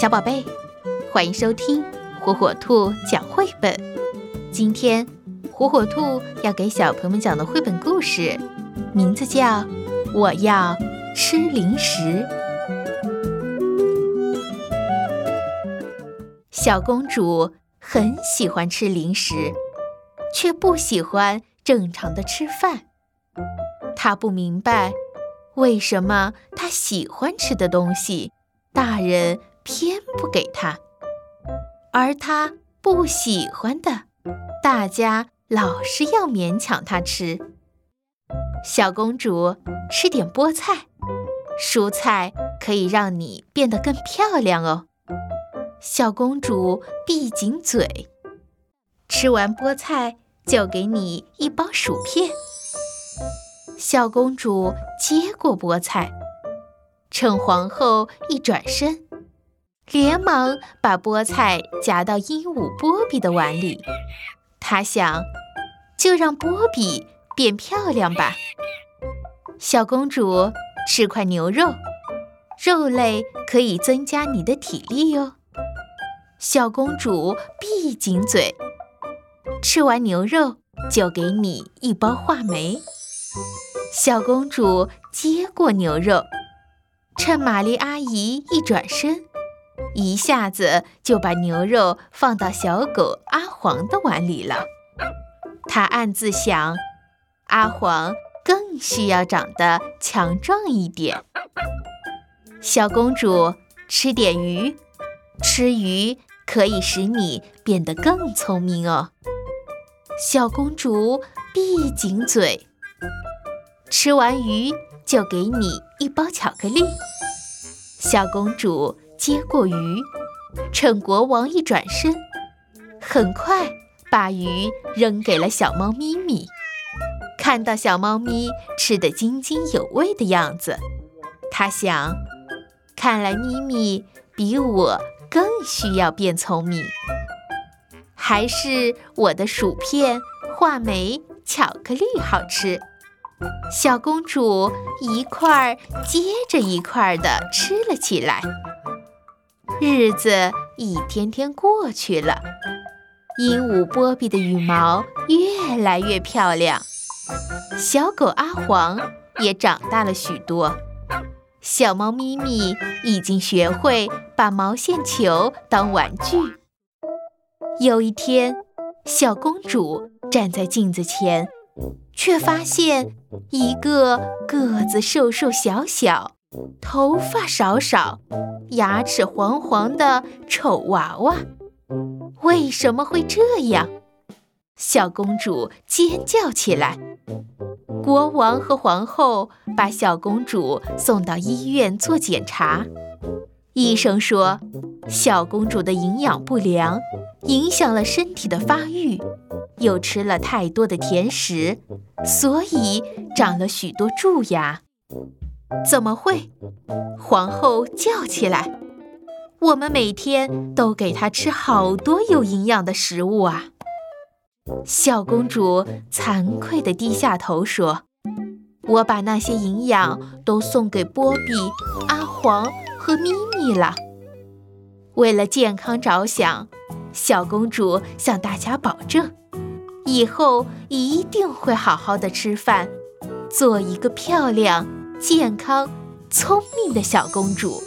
小宝贝，欢迎收听火火兔讲绘本。今天，火火兔要给小朋友们讲的绘本故事，名字叫《我要吃零食》。小公主很喜欢吃零食，却不喜欢正常的吃饭。她不明白，为什么她喜欢吃的东西，大人偏不给她，而她不喜欢的，大家老是要勉强她吃。小公主，吃点菠菜，蔬菜可以让你变得更漂亮哦。小公主闭紧嘴，吃完菠菜就给你一包薯片。小公主接过菠菜，趁皇后一转身，连忙把菠菜夹到鹦鹉波比的碗里。他想，就让波比变漂亮吧。小公主吃块牛肉，肉类可以增加你的体力哟。小公主闭紧嘴，吃完牛肉就给你一包话梅。小公主接过牛肉，趁玛丽阿姨一转身，一下子就把牛肉放到小狗阿黄的碗里了。他暗自想：阿黄更需要长得强壮一点。小公主吃点鱼，吃鱼可以使你变得更聪明哦。小公主闭紧嘴。吃完鱼就给你一包巧克力。小公主接过鱼，趁国王一转身，很快把鱼扔给了小猫咪咪。看到小猫咪吃得津津有味的样子，她想：看来咪咪比我更需要变聪明。还是我的薯片、话梅、巧克力好吃。小公主一块接着一块儿地吃了起来。日子一天天过去了，鹦鹉波比的羽毛越来越漂亮，小狗阿黄也长大了许多，小猫咪咪已经学会把毛线球当玩具。有一天，小公主站在镜子前。却发现一个个子瘦瘦小小、头发少少、牙齿黄黄的丑娃娃。为什么会这样？小公主尖叫起来。国王和皇后把小公主送到医院做检查。医生说，小公主的营养不良影响了身体的发育。又吃了太多的甜食，所以长了许多蛀牙。怎么会？皇后叫起来：“我们每天都给她吃好多有营养的食物啊！”小公主惭愧地低下头说：“我把那些营养都送给波比、阿黄和咪咪了。为了健康着想，小公主向大家保证。”以后一定会好好的吃饭，做一个漂亮、健康、聪明的小公主。